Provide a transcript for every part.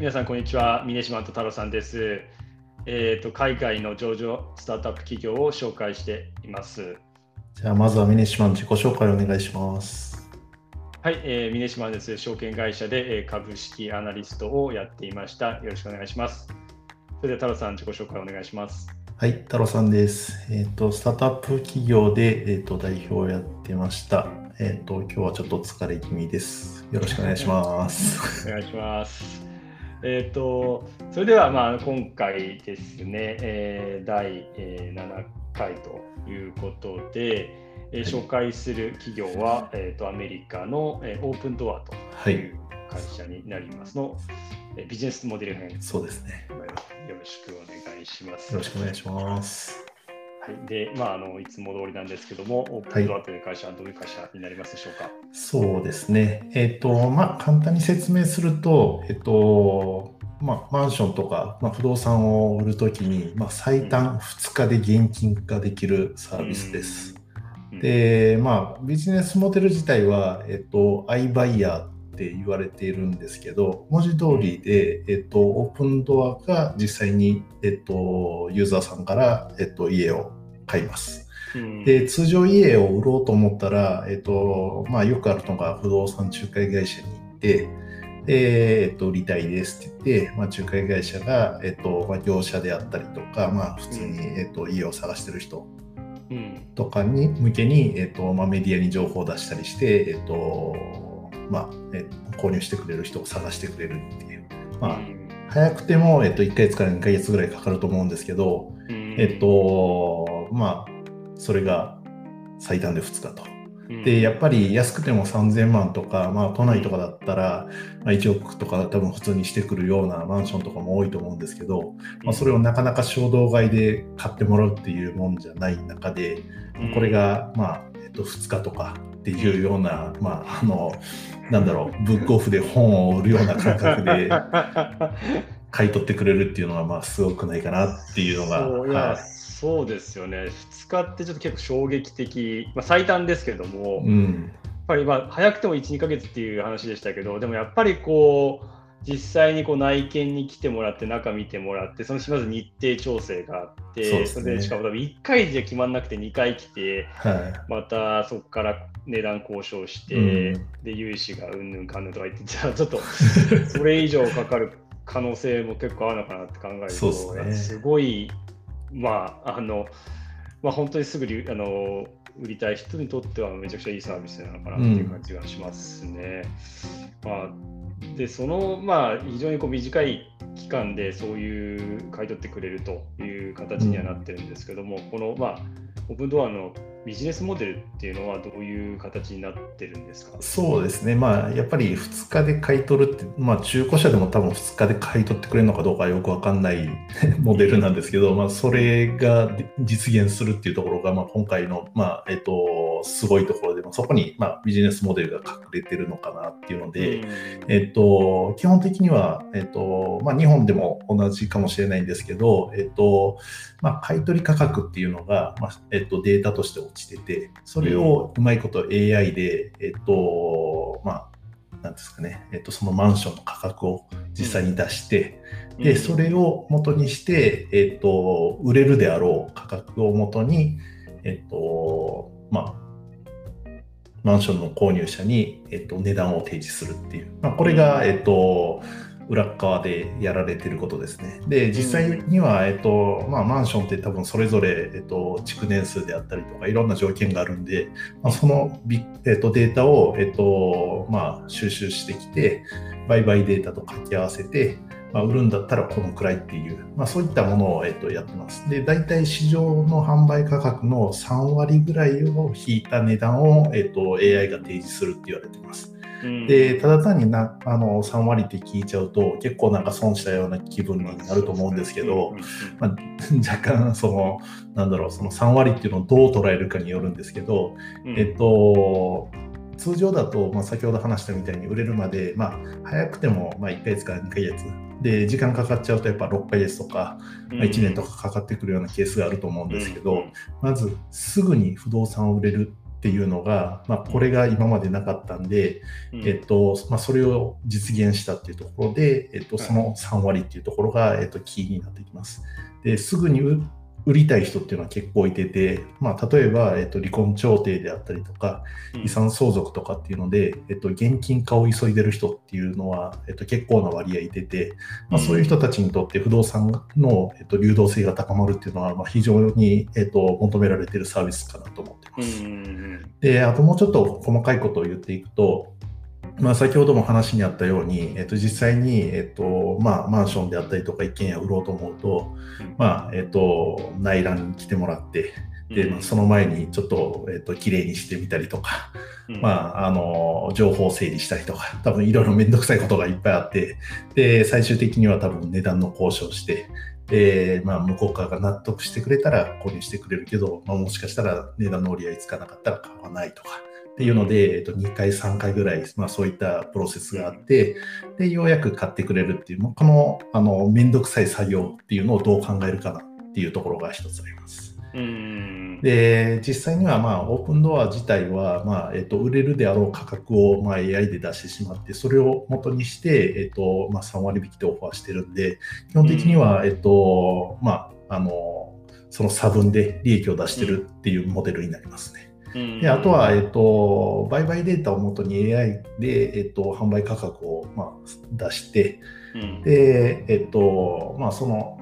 皆さん、こんにちは。峰島と太郎さんです。えっ、ー、と、海外の上場スタートアップ企業を紹介しています。じゃあ、まずは峰島の自己紹介をお願いします。はい、えー、峰島です。証券会社で、え株式アナリストをやっていました。よろしくお願いします。それでは、太郎さん、自己紹介お願いします。はい、太郎さんです。えっ、ー、と、スタートアップ企業で、えっ、ー、と、代表をやってました。えっ、と、今日はちょっと疲れ気味です。よろしくお願いします。お願いします。えっ、ー、と、それでは、まあ、今回ですね、えー、第、えー、7回ということで、えー、紹介する企業は、えーと、アメリカの、えー、オープンドアという会社になりますの、はい、えビジネスモデル編。そうですね。よろしくお願いします。よろしくお願いします。はい、で、まあ、あのいつも通りなんですけども、オープンドアという会社はどういう会社になりますでしょうか？はい、そうですね。えっ、ー、と、まあ、簡単に説明すると、えっ、ー、と、まあ、マンションとか、まあ、不動産を売るときに、まあ、最短2日で現金化できるサービスです。うん、で、まあ、ビジネスモデル自体は、えっと、iBuyer って言われているんですけど、文字通りで、えっと、オープンドアが実際に、えっと、ユーザーさんから、えっと、家を買います。で、通常家を売ろうと思ったら、えっと、まあ、よくあるのが不動産仲介会社に行って、で、えっと、売りたいですって言って、まあ、仲介会社が、えっと、まあ、業者であったりとか、まあ、普通に、えっと、家を探してる人とかに向けに、えっと、まあ、メディアに情報を出したりして、えっと、まあ、え購入してくれる人を探してくれるっていう。まあ、早くても、えっと、1ヶ月から2ヶ月ぐらいかかると思うんですけど、えっと、まあ、それが最短で2日と。で、やっぱり安くても3000万とか、まあ、都内とかだったら、まあ、1億とか多分普通にしてくるようなマンションとかも多いと思うんですけど、まあ、それをなかなか衝動買いで買ってもらうっていうもんじゃない中で、これが、まあ、えっと、2日とかっていうような、まあ、あの、なんだろう、ブックオフで本を売るような感覚で 買い取ってくれるっていうのは、まあ、すごくないかなっていうのが。はいそうですよね、2日ってちょっと結構衝撃的、まあ、最短ですけども、うん、やっぱりまあ早くても1、2か月っていう話でしたけど、でもやっぱりこう、実際にこう内見に来てもらって、中見てもらって、そのまず日程調整があって、そ、ね,、れでしかも多分1回じゃ決まらなくて2回来て、はい、またそこから値段交渉して、うん、で融資がうんぬんかんぬんとか言って、じゃあちょっと それ以上かかる可能性も結構あるのかなって考えると、ね、すごいまあ、あの、まあ、本当にすぐあの売りたい人にとってはめちゃくちゃいいサービスなのかなっていう感じがしますね。うん、まあ、で、その、まあ、非常にこう短い期間でそういう買い取ってくれるという形にはなってるんですけども、うん、この、まあ、オープンドアのビジネスモデルっていうのはどういう形になってるんですか？そうですね、まあ、やっぱり2日で買い取るって、まあ、中古車でも多分2日で買い取ってくれるのかどうかよく分かんない モデルなんですけど、まあ、それが実現するっていうところが、まあ、今回の、まあえっと、すごいところで、そこに、まあ、ビジネスモデルが隠れてるのかなっていうので、えっと、基本的には、えっとまあ、日本でも同じかもしれないんですけど、えっとまあ、買い取り価格っていうのが、まあえっと、データとして落ちてて、それをうまいこと AI で、えっと、まあ、なんですかね、えっと、そのマンションの価格を実際に出して、うん、で、それを元にして、えっと、売れるであろう価格を元に、えっと、まあ、マンションの購入者に、えっと、値段を提示するっていう、まあ、これが、えっと、裏側でやられてることですね。で、実際には、えっと、まあ、マンションって多分それぞれ、えっと、築年数であったりとか、いろんな条件があるんで、まあ、そのビ、えっと、データを、えっと、まあ、収集してきて、売買データと掛け合わせて、まあ、売るんだったらこのくらいっていう、まあ、そういったものを、えっと、やってます。で、大体市場の販売価格の3割ぐらいを引いた値段を、えっと、AI が提示するって言われてます。でただ単になあの3割って聞いちゃうと結構なんか損したような気分になると思うんですけど、まあ、若干そのなんだろうその3割っていうのをどう捉えるかによるんですけど、えっと通常だと、まあ、先ほど話したみたいに売れるまで、まあ、早くてもまあ1ヶ月から2ヶ月で時間かかっちゃうとやっぱ6ヶ月とか、まあ、1年とかかかってくるようなケースがあると思うんですけど、まずすぐに不動産を売れるっていうのが、まあ、これが今までなかったんで、うん、えっとまあ、それを実現したっていうところで、えっと、その3割っていうところが、えっと、キーになってきます。ですぐに売りたい人っていうのは結構いてて、まあ、例えば、えっと、離婚調停であったりとか、遺産相続とかっていうので、えっと、現金化を急いでる人っていうのは、えっと、結構な割合いてて、まあ、そういう人たちにとって不動産の、えっと、流動性が高まるっていうのは、まあ、非常に、えっと、求められているサービスかなと思ってます。で、あともうちょっと細かいことを言っていくと、まあ、先ほども話にあったように、えっと、実際に、えっとまあ、マンションであったりとか一軒家売ろうと思うと、まあえっと、内覧に来てもらってで、まあ、その前にちょっと、えっと、綺麗にしてみたりとか、まあ、あの情報整理したりとか多分いろいろ面倒くさいことがいっぱいあってで最終的には多分値段の交渉してで、まあ、向こう側が納得してくれたら購入してくれるけど、まあ、もしかしたら値段の折り合いつかなかったら買わないとか。っていうので、えっと、2回、3回ぐらい、まあ、そういったプロセスがあって、で、ようやく買ってくれるっていう、この、あの、めんどくさい作業っていうのをどう考えるかなっていうところが一つあります。で、実際には、まあ、オープンドア自体は、まあ、えっと、売れるであろう価格を、まあ、AI で出してしまって、それを元にして、えっと、まあ、3割引きでオファーしてるんで、基本的には、えっと、まあ、あの、その差分で利益を出してるっていうモデルになりますね。であとは、えっと、売買データをもとに AI で、えっと、販売価格を、まあ、出して、うん、で、えっと、まあ、その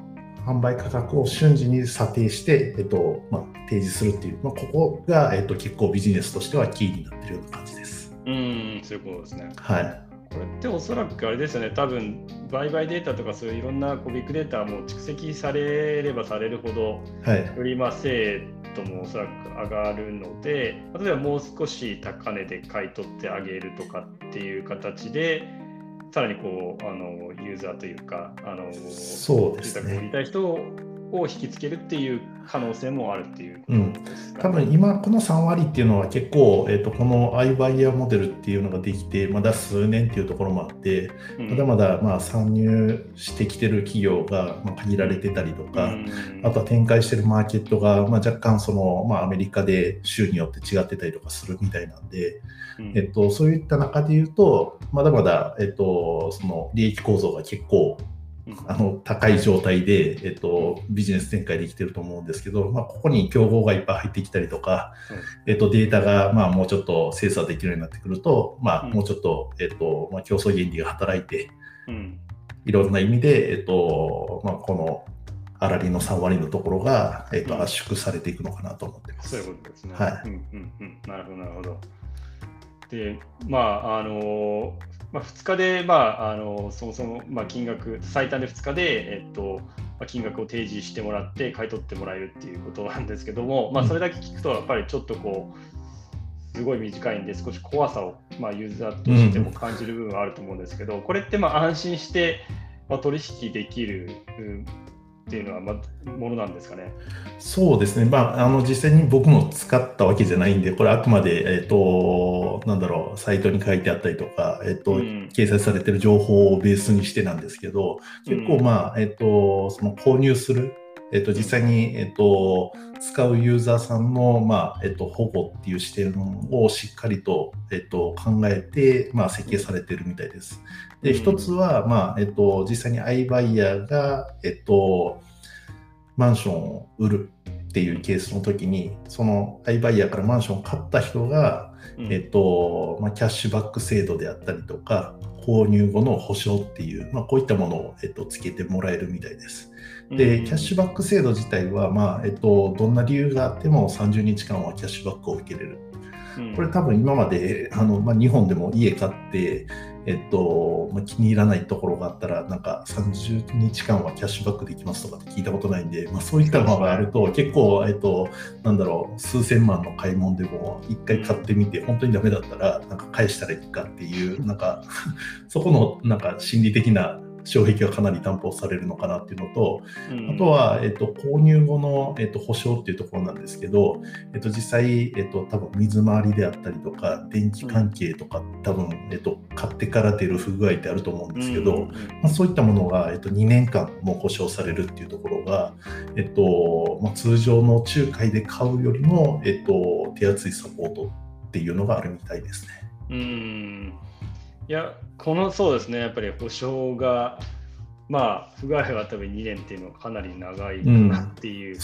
販売価格を瞬時に査定して、えっと、まあ、提示するっていう、まあ、ここが、えっと、結構ビジネスとしてはキーになってるような感じです。うん、そういうことですね。はい。これっておそらくあれですよね、多分売買データとかそういういろんなこうビッグデータも蓄積されればされるほど、はい、よりまあ精度もおそらく上がるので、例えばもう少し高値で買い取ってあげるとかっていう形で、さらにこうあのユーザーというか、あのそうですね。売りたい人をを引きつけるっていう可能性もあるっていう、うん、多分今この3割っていうのは結構、えーと、この iBuyer モデルっていうのができてまだ数年っていうところもあって、うん、まだまだまあ参入してきてる企業がま限られてたりとか、うん、あとは展開してるマーケットがま若干その、まあ、アメリカで州によって違ってたりとかするみたいなんで、えっと、そういった中で言うとまだまだ、えっと、その利益構造が結構あの高い状態で、えっと、ビジネス展開できてると思うんですけど、まあ、ここに競合がいっぱい入ってきたりとか、えっと、データが、まあ、もうちょっと精査できるようになってくると、まあ、もうちょっと、えっとまあ、競争原理が働いて、いろんな意味で、えっとまあ、この粗利の3割のところが、えっと、圧縮されていくのかなと思ってます。そういうことですね。はい。うんうんうん、なるほど、なるほど。で、まあ、あのまあ、2日で、まあ、あのそもそも、まあ、金額、最短で2日で、えっとまあ、金額を提示してもらって、買い取ってもらえるっていうことなんですけども、まあ、それだけ聞くと、やっぱりちょっとこう、すごい短いんで、少し怖さを、まあ、ユーザーとしても感じる部分はあると思うんですけど、これってまあ安心して、まあ、取引できるっていうのは、ま、ものなんですかね？そうですね、まあ、あの実際に僕も使ったわけじゃないんで、これ、あくまで、えっ、ー、と、なんだろう、サイトに書いてあったりとか、えっ、ー、と、うん、掲載されてる情報をベースにしてなんですけど、結構、まあ、えっ、ー、と、その購入するえっと、実際に、えっと、使うユーザーさんの、まあえっと、保護っていう視点をしっかりと、えっと、考えて、まあ、設計されているみたいです。で、一つは、まあえっと、実際に iBuyer が、えっと、マンションを売るっていうケースの時に、その iBuyer からマンションを買った人が、えっとまあ、キャッシュバック制度であったりとか、購入後の保証っていう、まあ、こういったものを、えっと、つけてもらえるみたいです。で、キャッシュバック制度自体は、まあえっと、どんな理由があっても30日間はキャッシュバックを受けれる。これ多分今まであの、まあ、日本でも家買って、えっとまあ、気に入らないところがあったらなんか30日間はキャッシュバックできますとかって聞いたことないんで、まあ、そういったものがあると結構、えっと、なんだろう数千万の買い物でも一回買ってみて本当にダメだったらなんか返したらいいかっていうなんか そこのなんか心理的な障壁がかなり担保されるのかなっていうのと、うん、あとは、えっと、購入後の、えっと、保証っていうところなんですけど、えっと、実際、えっと、多分水回りであったりとか、電気関係とか、多分、えっと、買ってから出る不具合ってあると思うんですけど、うん、まあ、そういったものが、えっと、2年間も保証されるっていうところが、えっとまあ、通常の仲介で買うよりも、えっと、手厚いサポートっていうのがあるみたいですね。うんいや、このそうですね、やっぱり保証が、まあ、不具合が多分2年っていうのはかなり長いかなっていう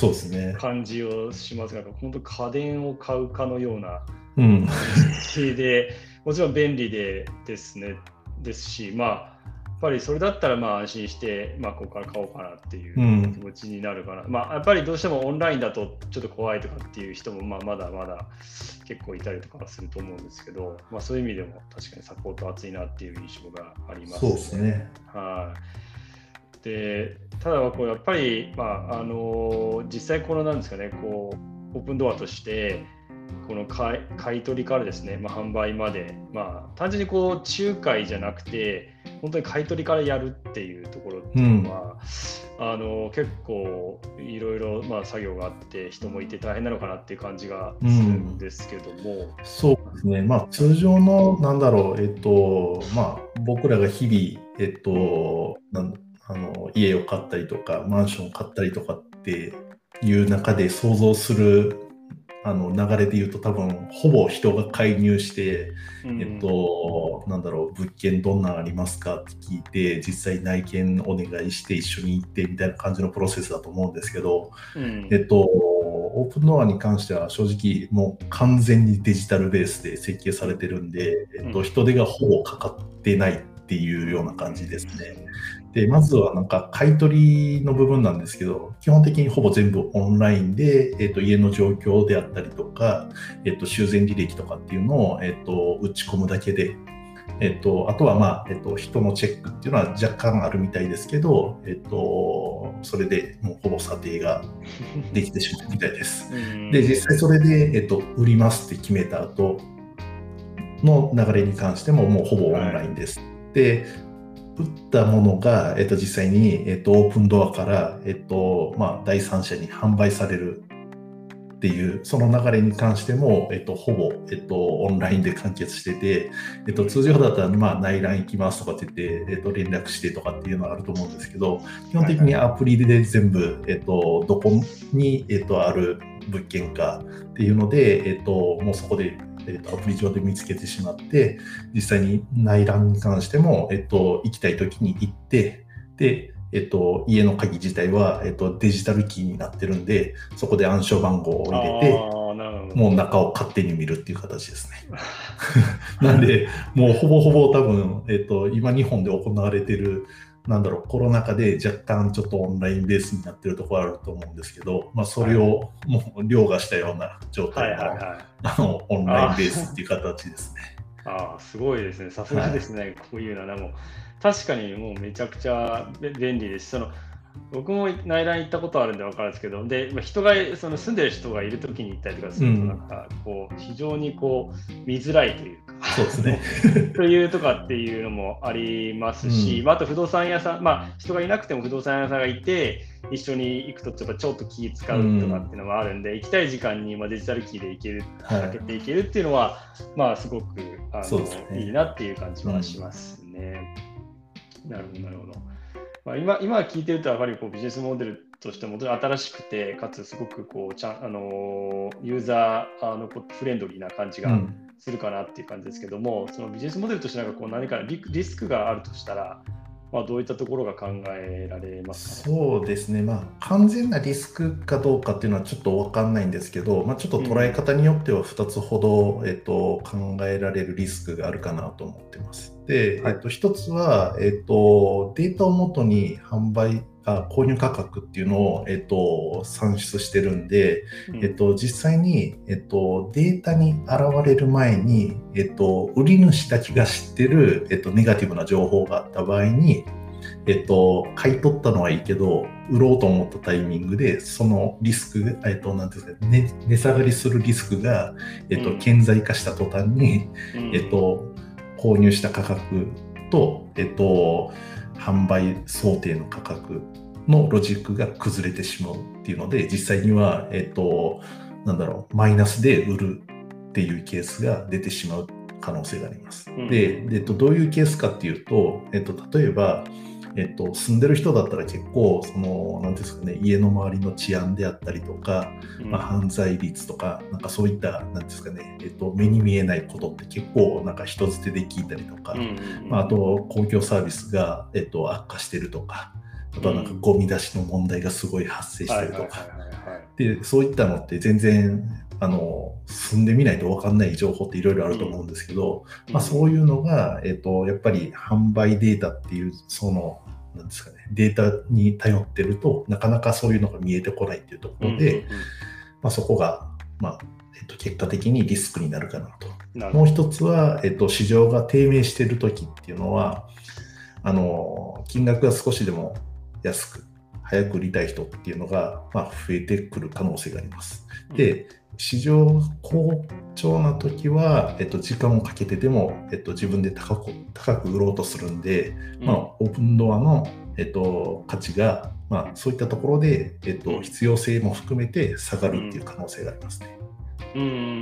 感じをしますが、うんね、本当家電を買うかのような感じで、うん、もちろん便利でですね、ですし、まあ、ぱりそれだったらまあ安心して、まあ、ここから買おうかなっていう気持ちになるかな、うん、まあ、やっぱりどうしてもオンラインだとちょっと怖いとかっていう人もまあまだまだ結構いたりとかすると思うんですけど、まあ、そういう意味でも確かにサポート熱いなっていう印象があります、ね、そうですね。はい、でただこうやっぱり、まああの実際このなんですかねこうオープンドアとしてこの買い取りからですね、まあ、販売まで、まあ、単純にこう仲介じゃなくて本当に買い取りからやるっていうところっていうのは、うん、あの結構いろいろまあ作業があって人もいて大変なのかなっていう感じがするんですけども、うん、そうですね。まあ通常のなんだろうえっとまあ僕らが日々えっとなんあの家を買ったりとかマンションを買ったりとかっていう中で想像するあの流れで言うと多分ほぼ人が介入して、うん、えっとなんだろう物件どんなんありますかって聞いて実際内見お願いして一緒に行ってみたいな感じのプロセスだと思うんですけど、うん、えっとオープンドアに関しては正直もう完全にデジタルベースで設計されてるんで、えっと、人手がほぼかかってないっていうような感じですね。で、まずはなんか買い取りの部分なんですけど、基本的にほぼ全部オンラインで、えっ、ー、と、家の状況であったりとか、えっ、ー、と、修繕履歴とかっていうのを、えっ、ー、と、打ち込むだけで、えっと、あとは、まあ、えっと、人のチェックっていうのは若干あるみたいですけど、えっと、それでもうほぼ査定ができてしまうみたいです。で、実際それで、えっと、売りますって決めた後の流れに関してももうほぼオンラインです。はい、で、打ったものが、えっと、実際に、えっと、オープンドアから、えっとまあ、第三者に販売されるっていう、その流れに関しても、えっと、ほぼ、えっと、オンラインで完結してて、えっと、通常だったら、まあ、内覧行きますとかって言って、えっと、連絡してとかっていうのはあると思うんですけど、基本的にアプリで全部、えっと、どこに、えっと、ある物件かっていうので、えっと、もうそこでえーと、アプリ上で見つけてしまって、実際に内覧に関しても、えっと、行きたい時に行って、で、えっと、家の鍵自体は、えっと、デジタルキーになってるんで、そこで暗証番号を入れて、もう中を勝手に見るっていう形ですね。なんで、もうほぼほぼ多分、えっと、今日本で行われてるなんだろう、コロナ禍で若干ちょっとオンラインベースになってるところあると思うんですけど、まあ、それをもう凌駕したような状態の,、あのオンラインベースっていう形ですね。ああ、すごいですね。さすがですね、はい、こういうのは。もう確かにもうめちゃくちゃ便利です。その僕も内覧行ったことあるんで分かるんですけど、で、人が、その住んでる人がいるときに行ったりとかすると、なんか、こう、非常にこう、見づらいというか、そうですね。というとかっていうのもありますし、うん、あと不動産屋さん、まあ、人がいなくても不動産屋さんがいて、一緒に行くとちょっとちょっと気使うとかっていうのもあるんで、うん、行きたい時間にまデジタルキーで行ける、かけていけるっていうのは、まあ、すごくあの、ね、いいなっていう感じはしますね。うん、なるほど、なるほど。まあ、今今聞いてるとやっぱりこうビジネスモデルとしても新しくてかつすごくこうちゃあのユーザーあのフレンドリーな感じがするかなっていう感じですけども、うん、そのビジネスモデルとしてなんかこう何かリリスクがあるとしたらまあ、どういったところが考えられますか、ね、そうですね、まあ、完全なリスクかどうかっていうのはちょっと分かんないんですけど、まあ、ちょっと捉え方によっては2つほど、うん、えっと、考えられるリスクがあるかなと思ってます。で、えっと、1つは、えっと、データをもとに販売あ購入価格っていうのを、えっと、算出してるんで、うん、えっと、実際に、えっと、データに現れる前に、えっと、売り主だけが知ってる、えっと、ネガティブな情報があった場合に、えっと、買い取ったのはいいけど、売ろうと思ったタイミングで、そのリスク、えっと、なんていうんですか、ね、値下がりするリスクが、えっと、顕在化した途端に、うん、えっと、購入した価格と、えっと、販売想定の価格のロジックが崩れてしまうっていうので、実際には、えっと、なんだろう、マイナスで売るっていうケースが出てしまう可能性があります。うん、で、えっと、どういうケースかっていうと、えっと、例えば、えっと、住んでる人だったら結構、その、なんですかね、家の周りの治安であったりとか、うん、まあ、犯罪率とか、なんかそういった、なんですかね、えっと、目に見えないことって結構、なんか人づてで聞いたりとか、うんまあ、あと、公共サービスが、えっと、悪化してるとか、あとはなんかゴミ出しの問題がすごい発生してるとか、で、そういったのって全然、あの、住んでみないと分かんない情報っていろいろあると思うんですけど、うん、まあそういうのが、えっ、と、やっぱり販売データっていう、その、なんですかね、データに頼ってるとなかなかそういうのが見えてこないっていうところで、うんうんうん、まあ、そこが、まあえっと、結果的にリスクになるかなと。もう一つは、えっと、市場が低迷している時っていうのは、あの金額が少しでも安く早く売りたい人っていうのが、まあ、増えてくる可能性があります。で、市場好調な時は、えっと、時間をかけてでも、えっと、自分で高く高く売ろうとするんで、まあ、オープンドアの、えっと、価値が、まあ、そういったところで、えっと、必要性も含めて下がるっていう可能性がありますね。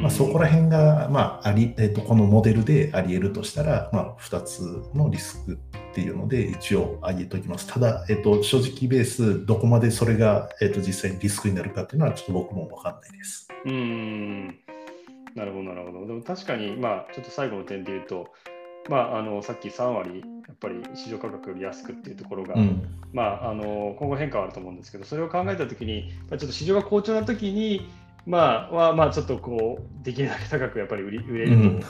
まあ、そこら辺が、まあありえっと、このモデルであり得るとしたら、まあ、2つのリスクっていうので一応挙げておきます。ただ、えっと、正直ベース、どこまでそれが、えっと、実際にリスクになるかっていうのはちょっと僕も分かんないです。うんなるほど、なるほど。でも確かに、まあ、ちょっと最後の点で言うと、まあ、あのさっき3割、やっぱり市場価格より安くっていうところが、うん、まあ、あの今後変化はあると思うんですけど、それを考えたときに、ちょっと市場が好調なときに、まあ、はまあ、ちょっとこう、できるだけ高くやっぱり売り売れる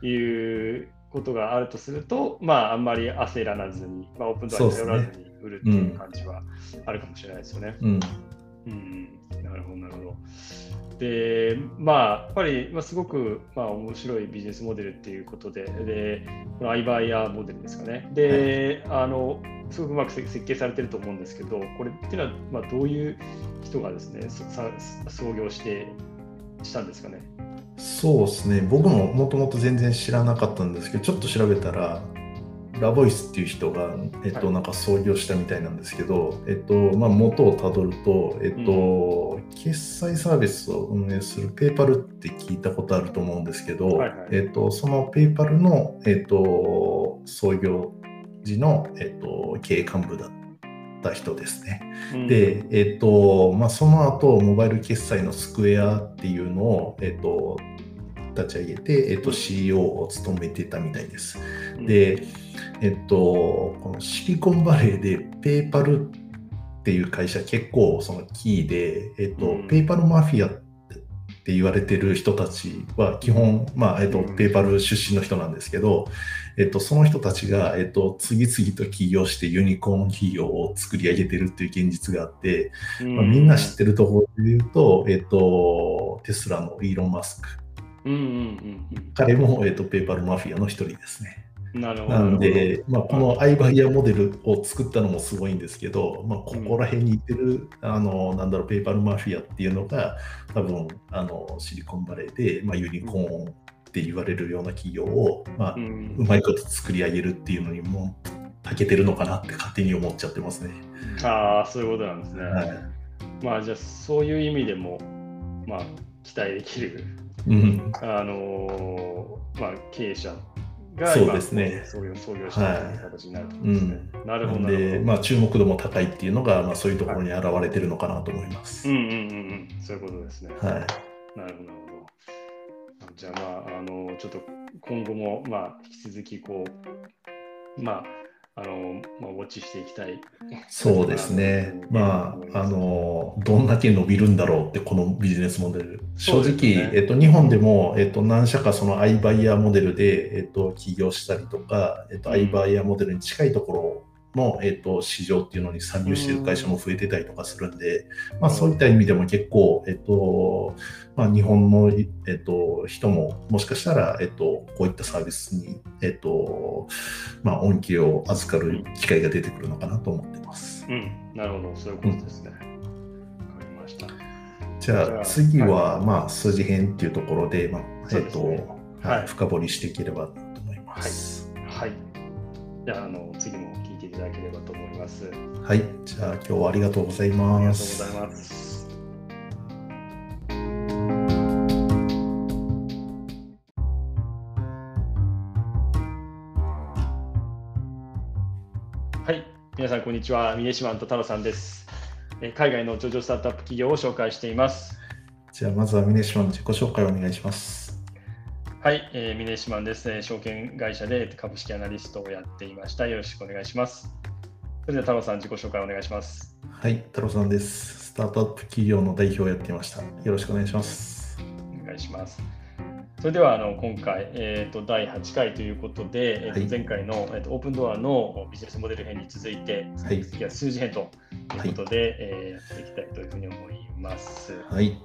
ということがあるとすると、まあ、あんまり焦らずに、まあ、オープンドアに頼らずに売るっていう感じはあるかもしれないですよね。うん、うん、なるほど、なるほど。で、まあ、やっぱり、まあ、すごく、まあ、面白いビジネスモデルっていうことで、で、このアイバイヤーモデルですかね。で、はい、あの、すごくうまく設計されてると思うんですけど、これっていうのは、まあ、どういう人がですね、創業してしたんですかね。そうですね、僕ももともと全然知らなかったんですけど、ちょっと調べたら、ラボイスっていう人が、えっと、なんか創業したみたいなんですけど、えっと、まあ、元をたどると、えっと、うん、決済サービスを運営するペーパルって聞いたことあると思うんですけど、はいはい、えっと、そのペーパルの、えっと、創業時の、えっと、経営幹部だった人ですね。うん、で、えっと、まあ、その後、モバイル決済のスクエアっていうのを、えっと、立ち上げて、えっと、CEO を務めてたみたいです。で、えっと、このシリコンバレーでペーパルっていう会社結構そのキーで、えっと、ペーパルマフィアって言われてる人たちは基本、まあ、えっと、ペーパル出身の人なんですけど、えっと、その人たちが、えっと、次々と起業してユニコーン企業を作り上げてるっていう現実があって、まあ、みんな知ってるところで言うと、えっと、テスラのイーロン・マスク。彼も、えっと、ペーパルマフィアの一人ですね。なるほど。なんで、まあ、このアイバイアモデルを作ったのもすごいんですけど、まあ、ここら辺にいてる、あの、なんだろう、ペーパルマフィアっていうのが、多分、あの、シリコンバレーで、まあ、ユニコーンって言われるような企業を、まあ、うまいこと作り上げるっていうのにも、たけてるのかなって勝手に思っちゃってますね。ああ、そういうことなんですね。はい、まあ、じゃあ、そういう意味でも、まあ、期待できる、うん、あのまあ、経営者がそうですね。創業したという形になると思うんですね。うん、なるほど。で、まあ、注目度も高いっていうのが、まあ、そういうところに現れてるのかなと思います。うんうんうんうん。そういうことですね。はい。なるほど。じゃあ、まあ、あの、ちょっと今後も、まあ、引き続き、こう、まあ、あの、まあ、ウォッチしていきたい。そうですね。まあ、あの、どんだけ伸びるんだろうって、このビジネスモデル。正直、ね、えっと、日本でも、えっと、何社かそのアイバイヤーモデルで、えっと、起業したりとか、えっと、アイバイヤーモデルに近いところの、えーと、市場っていうのに参入している会社も増えてたりとかするんで、まあ、そういった意味でも結構、えっ、ー、とまあ、日本の、えっ、ー、と、人ももしかしたら、えっ、ー、と、こういったサービスに、えっとまあ、恩恵を預かる機会が出てくるのかなと思ってます。うん、なるほど、そういうことですね。わ、うん、かりました。じゃあ次は、はい、まあ、数字編っていうところで、まあえっ、と、ね、はい、深掘りしていければと思います。はい。はい、じゃあ、あの次もただければと思います。はい、じゃあ今日はありがとうございます。ありがとうございます。はい、皆さんこんにちは。峰島と太郎さんです。海外の上場スタートアップ企業を紹介しています。じゃあまずは峰島の自己紹介をお願いします。はい、えー、峰島です。証券会社で株式アナリストをやっていました。よろしくお願いします。それでは太郎さん、自己紹介お願いします。はい、太郎さんです。スタートアップ企業の代表をやっていました。よろしくお願いします。お願いします。それではあの今回、えーと、第8回ということで、えーと、前回の、えーと、オープンドアのビジネスモデル編に続いて、はい、次は数字編ということで、はい、えー、やっていきたいというふうに思います。はい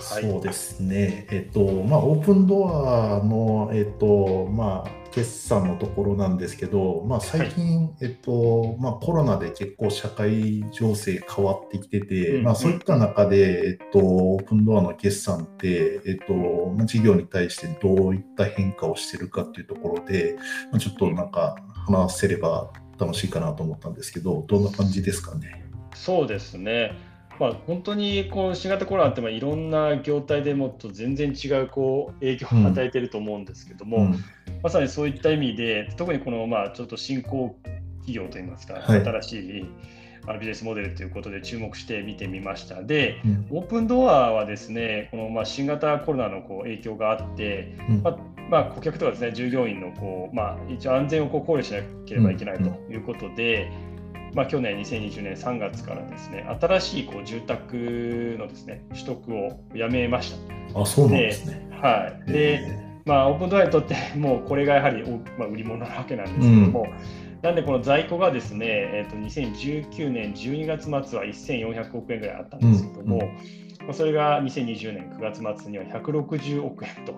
そうですね、えっとまあ、オープンドアの、えっとまあ、決算のところなんですけど、まあ、最近、はい、えっとまあ、コロナで結構社会情勢変わってきてて、うんまあ、そういった中で、えっと、オープンドアの決算って、えっとまあ、事業に対してどういった変化をしてるかっていうところで、まあ、ちょっとなんか話せれば楽しいかなと思ったんですけど、どんな感じですかね？そうですね。まあ、本当にこう新型コロナってまあいろんな業態でもっと全然違うこう影響を与えていると思うんですけども、うん、まさにそういった意味で特にこのまあちょっと新興企業といいますか、はい、新しいビジネスモデルということで注目して見てみました。で、うん、オープンドアはですね、このまあ新型コロナのこう影響があって、うん、まあ、まあ、顧客とかですね、従業員のこう、まあ、一応安全をこう考慮しなければいけないということで、まあ、去年2020年3月からですね新しいこう住宅のですね取得をやめました。あそうなんですね。はい、で、まあ、オープンドアにとって もうこれがやはり、まあ、売り物なわけなんですけども、うん、なんでこの在庫がですね、えー、と2019年12月末は1400億円ぐらいあったんですけども、うんうん、それが2020年9月末には160億円と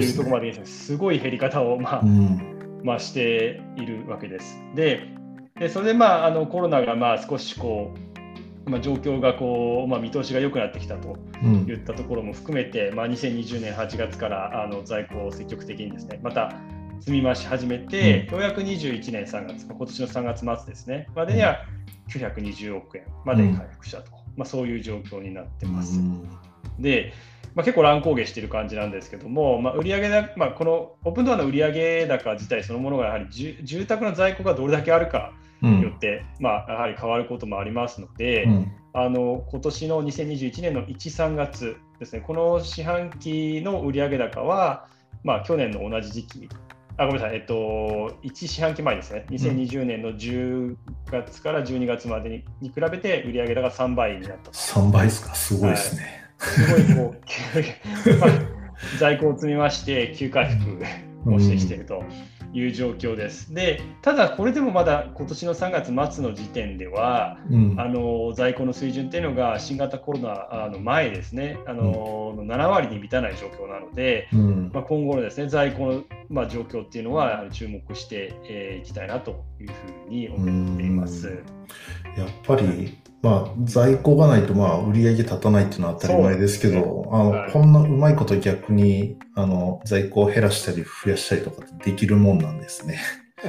いうところまで、ね、すごい減り方を、まあ、うん、まあ、しているわけです。ででそれで、まあ、あのコロナがまあ少しこう、まあ、状況がこう、まあ、見通しが良くなってきたといったところも含めて、うん、まあ、2020年8月からあの在庫を積極的にですねまた積み増し始めて、うん、ようやく21年3月、今年の3月末ですね、までには920億円まで回復したと、うん、まあ、そういう状況になってます。で、まあ、結構乱高下している感じなんですけども、まあ、売上だ、まあ、このオープンドアの売上高自体そのものがやはり住宅の在庫がどれだけあるかによって、うん、まあ、やはり変わることもありますので、うん、あの今年の2021年の1、3月ですね、この四半期の売上高は、まあ、去年の同じ時期、あごめんなさい、えっと、1四半期前ですね、2020年の10月から12月までにに比べて売上高が3倍になった。3倍ですか、すごいですね。はい、すごいこう 在庫を積みまして、急回復をしてきていると。いう状況です。で、ただこれでもまだ今年の3月末の時点では、うん、あの在庫の水準っていうのが新型コロナの前ですね、あの、うん、7割に満たない状況なので、うん、まあ、今後のですね在庫のまあ状況っていうのは注目してい、えー、きたいなというふうに思っています。やっぱりまあ、在庫がないと、まあ、売り上げ立たないっていうのは当たり前ですけど、ね、あの、はい、こんなうまいこと逆に、あの、在庫を減らしたり増やしたりとかできるもんなんですね。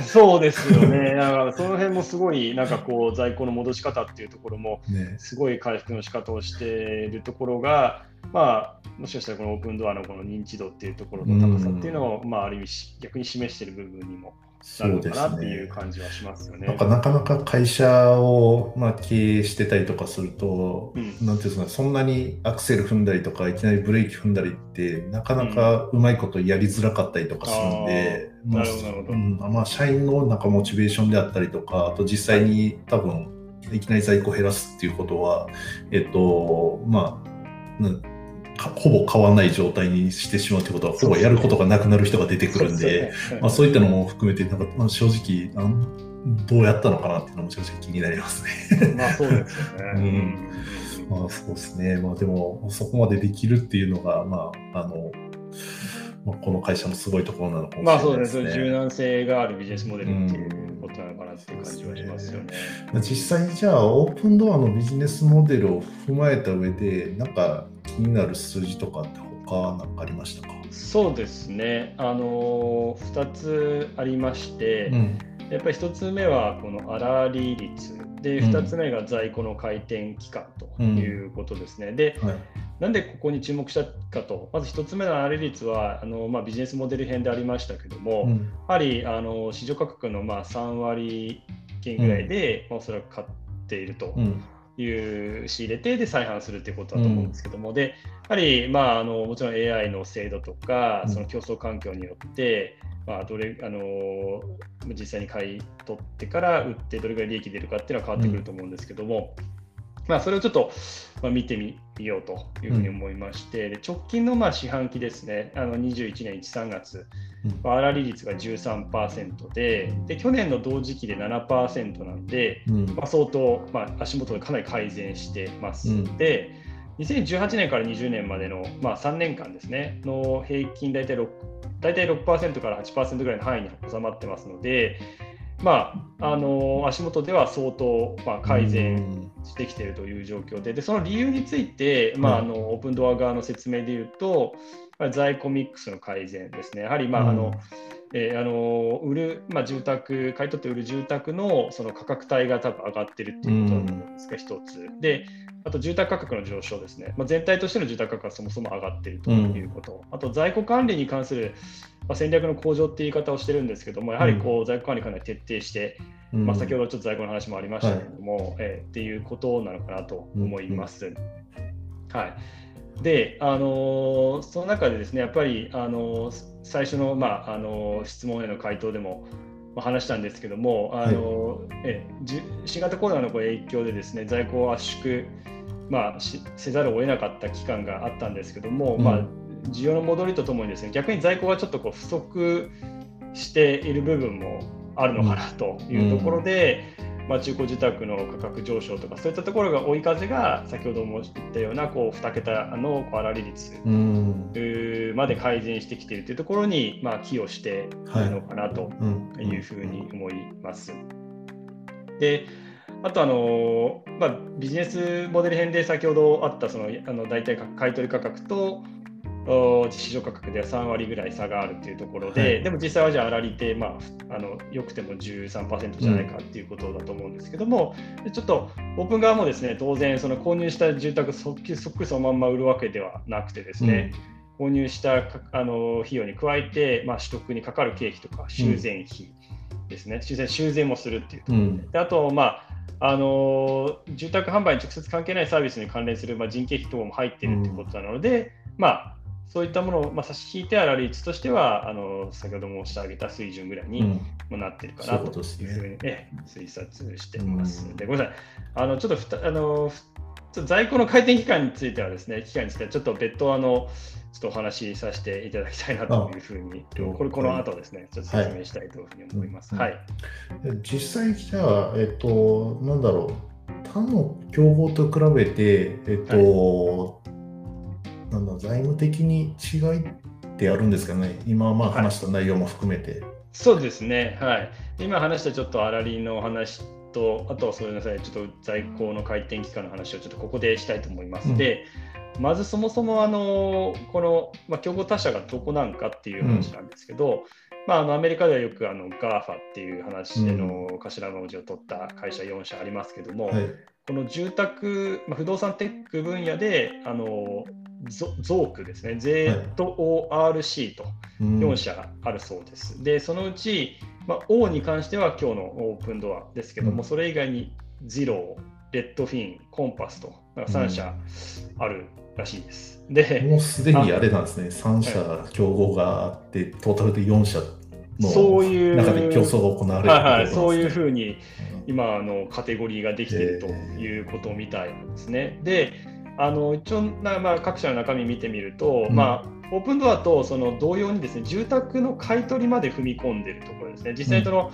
そうですよね。だからその辺もすごいなんかこう在庫の戻し方っていうところもすごい回復の仕方をしているところが、ね、まあもしかしたらこのオープンドアのこの認知度っていうところの高さっていうのを、まあある意味逆に示している部分にもなるのかなっていう感じはしますよね。なんかなかなか会社を、まあ、経営してたりとかすると、うん、なんていうんですか、そんなにアクセル踏んだりとか、いきなりブレーキ踏んだりって、なかなかうまいことやりづらかったりとかするんで、うん、まあ、うん、まあ、社員のなんかモチベーションであったりとか、あと実際に多分、いきなり在庫減らすっていうことは、えっと、まあ、ほぼ変わらない状態にしてしまうということは、ほぼやることがなくなる人が出てくるんで、まあ、そういったのも含めて、なんかまあ、正直あの、どうやったのかなっていうのも正直気になりますね。まあそうですよね。うんまあそうですね。まあでも、そこまでできるっていうのが、まあ、あの、まあ、この会社のすごいところなのかもしれないですね。まあそうですね。柔軟性があるビジネスモデルっていうことなのかなっていう感じはしますよね。ね実際にじゃあ、オープンドアのビジネスモデルを踏まえた上で、なんか気になる数字とかって他何かありましたか？そうですね。あの、2つありまして、うんやっぱり1つ目はこの粗利率で2つ目が在庫の回転期間ということですね。うん、で、はい、なんでここに注目したかと、まず1つ目の粗利率はあの、まあ、ビジネスモデル編でありましたけども、うん、やはりあの市場価格のまあ3割金ぐらいで、うん、おそらく買っていると。いう仕入れてで再販するということだと思うんですけども、でやはり、まあ、あのもちろん AI の精度とかその競争環境によって、まあ、どれあの実際に買い取ってから売ってどれぐらい利益出るかっていうのは変わってくると思うんですけども、うん、まあ、それをちょっと、まあ、見てみようというふうに思いまして、うん、で直近のまあ四半期ですね、あの21年1、3月、うん、粗利率が13%でで、去年の同時期で7%なんで、うん、まあ、相当、まあ、足元でかなり改善してます。ので、2018年から20年までの、まあ、3年間ですね、の平均大体6、大体6%から8%ぐらいの範囲に収まってますので、まあ、あの足元では相当、まあ、改善してきているという状況でで、その理由について、まあ、あのオープンドア側の説明で言うと、在庫ミックスの改善ですね。やはり、まああのえー、あの売る、まあ、住宅、買い取って売る住宅のその価格帯が多分上がってるっていうことだと思うんですが、一つ。で、あと住宅価格の上昇ですね、まあ、全体としての住宅価格がそもそも上がっているということ、うん、あと在庫管理に関する、まあ、戦略の向上っていう言い方をしてるんですけども、やはりこう在庫管理かなり徹底して、うん、まあ、先ほどちょっと在庫の話もありましたけれども、はい、えー、っていうことなのかなと思います。うん、はいで、あのー、その中でですね、やっぱり、あのー、最初の,、まああのー、質問への回答でも、話したんですけども、あの、はい、え新型コロナの影響でですね在庫を圧縮、まあ、せざるを得なかった期間があったんですけども、うん、まあ、需要の戻りとともにですね逆に在庫がちょっとこう不足している部分もあるのかなというところで、うんまあ、中古住宅の価格上昇とかそういったところが追い風が先ほども言ったようなこう2桁の粗利率まで改善してきているというところに、まあ、寄与しているのかなというふうに思います。であとあの、まあ、ビジネスモデル編で先ほどあったそのあの大体買取価格と市場価格では3割ぐらい差があるというところで、はい、でも実際はじゃあ粗利って、まあ、あのよくても13%じゃないかっていうことだと思うんですけども、うん、ちょっとオープン側もですね当然その購入した住宅そっくりそのまんま売るわけではなくてですね、うん、購入したあの費用に加えて、まあ、取得にかかる経費とか修繕費ですね、うん、修繕修繕もするっていうところで。であとまああの住宅販売に直接関係ないサービスに関連する、まあ、人件費等も入っているということなので、まあ、そういったものを、まあ、差し引いて粗利率としてはあの先ほど申し上げた水準ぐらいにもなっているかなというふうに、ね、推察しています。でごめんなさい。あのちょっとふたあのちょっと在庫の回転期間についてはですね、期間についてはちょっと別途あのちょっとお話しさせていただきたいなというふうに、これこの後ですね、ちょっと説明したいというふうに思います。はい、実際じゃあ、えっと、なんだろう、他の競合と比べて、えっと、はいなんだ財務的に違いってあるんですかね、今まあ話した内容も含めて。はい、そうですね、はい、今話したちょっと粗利の話と、あとはそうなさい、ちょっと在庫の回転期間の話をちょっとここでしたいと思います。うん、で、まずそもそもあのこの、まあ、競合他社がどこなんかっていう話なんですけど、うんまあ、あのアメリカではよくあの GAFA っていう話での頭文字を取った会社4社ありますけども、はい、この住宅、まあ、不動産テック分野であのゾークですね、ZORC と4社あるそうです。はい、で、そのうち、まあ、O に関しては今日のオープンドアですけども、うん、それ以外に ZERO、レッドフィン、コンパスと3社あるらしいです。で、もうすでにあれなんですね、3社競合があって、トータルで4社そういう中で競争が行われる、はいはい、そういうふうに今あのカテゴリーができているということみたいなんですね。であの一応な、まあ、各社の中身見てみると、うん、まあ、オープンドアとその同様にですね住宅の買い取りまで踏み込んでいるところですね。実際その、うん、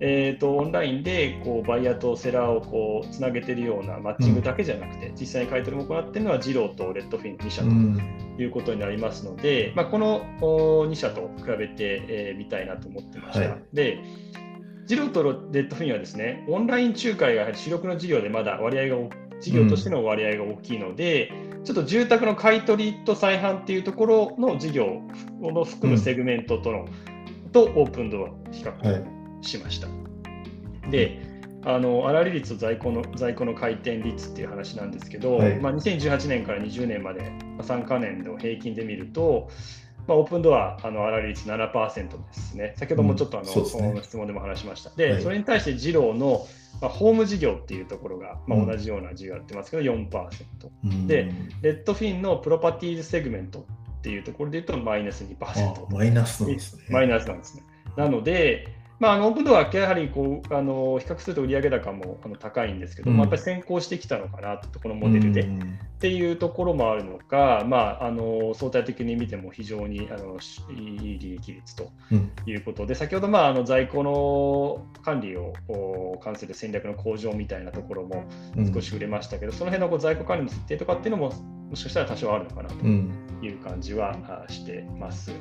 えーと、オンラインでこうバイヤーとセラーをこうつなげているようなマッチングだけじゃなくて、うん、実際に買い取りも行っているのはジローとレッドフィン2社ということになりますので、まあ、この2社と比べてみ、えー、たいなと思ってました。はい、でジローとレッドフィンはですねオンライン仲介が主力の事業でまだ割合が事業としての割合が大きいので、うん、ちょっと住宅の買い取りと再販っていうところの事業を含むセグメントとの、うん、とオープンドア比較しました。で、あの粗利率と在庫の在庫の回転率っていう話なんですけど、はい、まあ、2018年から20年まで、まあ、3か年の平均で見ると、まあ、オープンドア、あの粗利率7%ですね。先ほどもちょっとあの、うんね、質問でも話しました。で、はい、それに対して二郎の、まあ、ホーム事業っていうところが、まあ、同じような事業やってますけど、4%。うん、で、レッドフィンのプロパティーズセグメントっていうところで言うと、マイナス2%。マイナスなんですね。マイナスなんですね。なので、まあ、あのオープンドアはやはりこうあの比較すると売上高もあの高いんですけど、うん、まあ、やっぱり先行してきたのかなとこのモデルで、うん、っていうところもあるのか、まあ、あの相対的に見ても非常にあのいい利益率ということで、うん、先ほど、まあ、あの在庫の管理を関する戦略の向上みたいなところも少し触れましたけど、その辺のこう在庫管理の設定とかっていうのももしかしたら多少あるのかなという感じはしてます。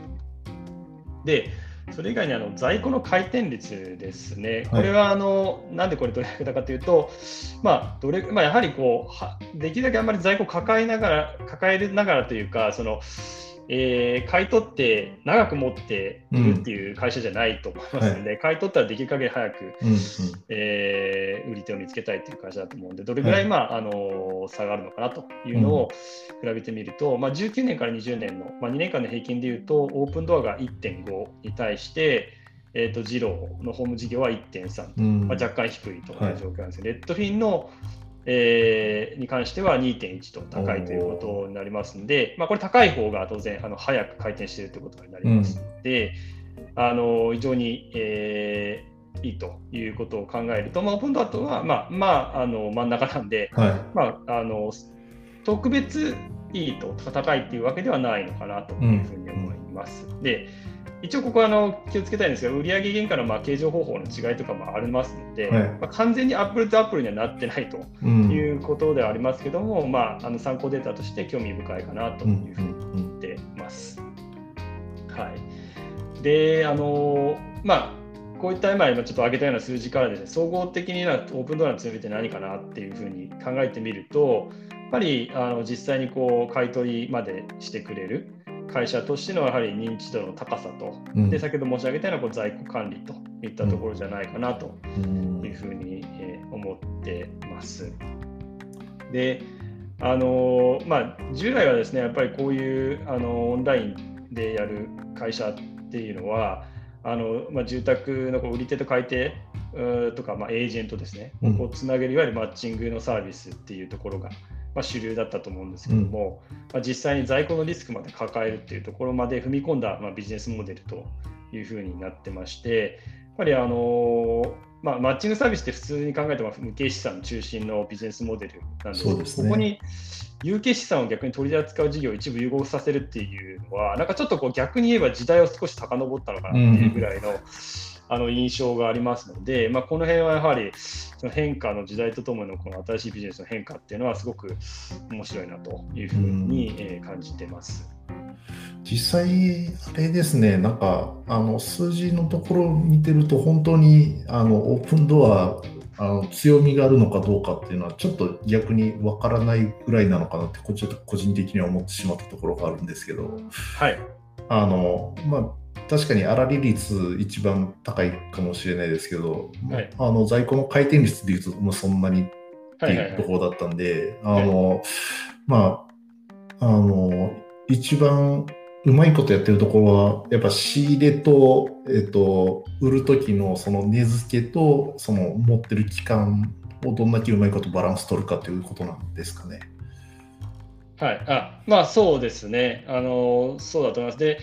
でそれ以外にあの在庫の回転率ですね、これはあの、はい、なんでこれ取り上げたかというと、まあどれまあ、やはりこうはできるだけあんまり在庫抱えながら、抱えながらというか、そのえー、買い取って長く持っているっていう会社じゃないと思いますので、うん。はい、買い取ったらできる限り早く、うんうん、えー、売り手を見つけたいという会社だと思うので、どれぐらい、まあ、あの差があるのかなというのを比べてみると、まあ、19年から20年の、まあ、2年間の平均でいうと、オープンドアが1.5に対して、えーと、ジローのホーム事業は1.3と、まあ、若干低いという状況なんですはい、レッドフィンのえー、に関しては2.1と高いということになりますので、まあ、これ高い方が当然あの早く回転しているということになりますので、うん、あの非常に、えー、いいということを考えると、まあ、オープンドアットは、まあまあ、あの真ん中なんで、はい、まあ、あの特別いいと高いっていうわけではないのかなというふうに思います。うん、で一応ここはあの気をつけたいんですが、売上原価のまあ計上方法の違いとかもありますので、はい、まあ、完全にアップルとアップルにはなってないということではありますけども、うん、まあ、あの参考データとして興味深いかなというふうに思ってます。はい、で、あのまあこういった今ちょっと挙げたような数字からですね、総合的にオープンドアの強みって何かなっていうふうに考えてみると、やっぱりあの実際にこう買い取りまでしてくれる、会社としてのやはり認知度の高さと、うん、で先ほど申し上げたようなこう在庫管理といったところじゃないかなというふうに、え思ってます。であのまあ、従来はですねやっぱりこういうあのオンラインでやる会社っていうのはあの、まあ、住宅のこう売り手と買い手とか、まあ、エージェントですね、こうつなげるいわゆるマッチングのサービスっていうところがまあ、主流だったと思うんですけども、うん、まあ、実際に在庫のリスクまで抱えるっていうところまで踏み込んだ、まあ、ビジネスモデルというふうになってまして、やっぱりあのまあ、マッチングサービスって普通に考えても無形資産中心のビジネスモデルなんですけど、ね、ここに有形資産を逆に取り扱う事業を一部融合させるっていうのは、なんかちょっとこう逆に言えば時代を少し遡ったのかなっていうぐらいの、うんあの印象がありますので、まあ、この辺はやはりその変化の時代とともにこの新しいビジネスの変化っていうのはすごく面白いなというふうに、え感じてます。実際、あれですね、なんかあの数字のところを見てると、本当にあのオープンドアあの強みがあるのかどうかっていうのは、ちょっと逆にわからないぐらいなのかなって、個人的には思ってしまったところがあるんですけど、はい、あのまあ、確かに粗利率一番高いかもしれないですけど、はい、あの在庫の回転率でいうともうそんなにっていうところだったんで、あの、まあ、あの、一番うまいことやってるところは、やっぱ仕入れと、えっと、売る時のその値付けと、その持ってる期間をどんだけうまいことバランス取るかということなんですかね。はい、あまあそうですね、あのそうだと思います。で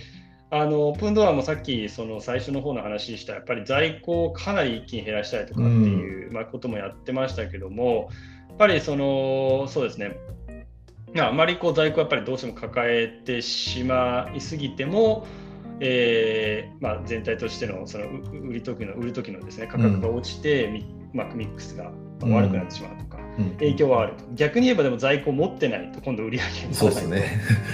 あのオープンドアもさっきその最初の方の話したやっぱり在庫をかなり一気に減らしたいとかっていう、まあ、こともやってましたけどもやっぱりそのそうですね。あまりこう在庫やっぱりどうしても抱えてしまいすぎても、えーまあ、全体としてのその売り時の売る時のですね価格が落ちて、うん、まあ、ミックスが悪くなってしまうとか、うん、影響はあると。逆に言えばでも在庫を持ってないと今度売り上げにない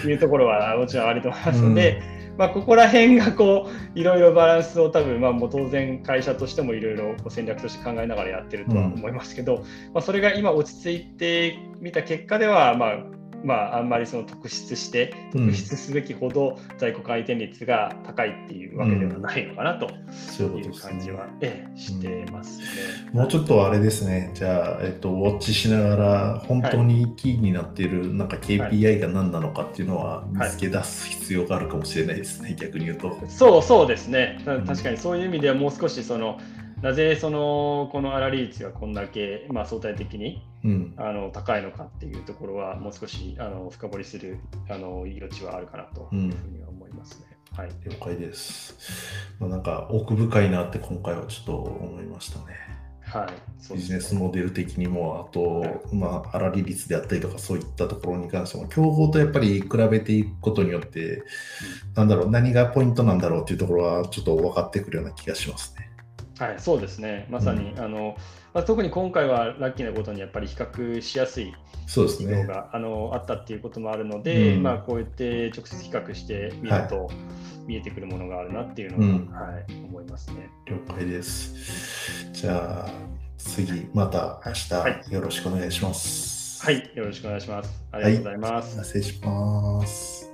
というところはもちろんあると思いますので。うんまあ、ここら辺がこういろいろバランスを多分、まあ、もう当然会社としてもいろいろ戦略として考えながらやってるとは思いますけど、うん、まあ、それが今落ち着いてみた結果では、まあ、まあ、あんまりその特筆して、特筆すべきほど在庫回転率が高いっていうわけではないのかなという感じは、ええ、してますね、もうちょっとあれですね、じゃあ、えっと、ウォッチしながら、本当にキーになっている、なんか KPI が何なのかっていうのは見つけ出す必要があるかもしれないですね、逆に言うと。そうそうですね、確かにそういう意味ではもう少しその、なぜそのこの粗利率がこんだけ、まあ、相対的に、うん、あの高いのかっていうところはもう少しあの深掘りするあの余地はあるかなというふうには思いますね。うん、はい、了解です。まあ、なんか奥深いなって今回はちょっと思いましたね。はい、ビジネスモデル的にも、あと、はい、まあ、粗利率であったりとか、そういったところに関しても、競合とやっぱり比べていくことによって、うん、なんだろう、何がポイントなんだろうっていうところは、ちょっと分かってくるような気がしますね。はい、そうですね、まさに、うん、あのまあ、特に今回はラッキーなことにやっぱり比較しやすい企業が、ね、あのあったっていうこともあるので、うん、まあ、こうやって直接比較してみると、見えてくるものがあるなっていうのが、うん、はい、思いますね。了解です。じゃあ次また明日よろしくお願いします。はい、よろしくお願いします。ありがとうございます。はい、失礼します。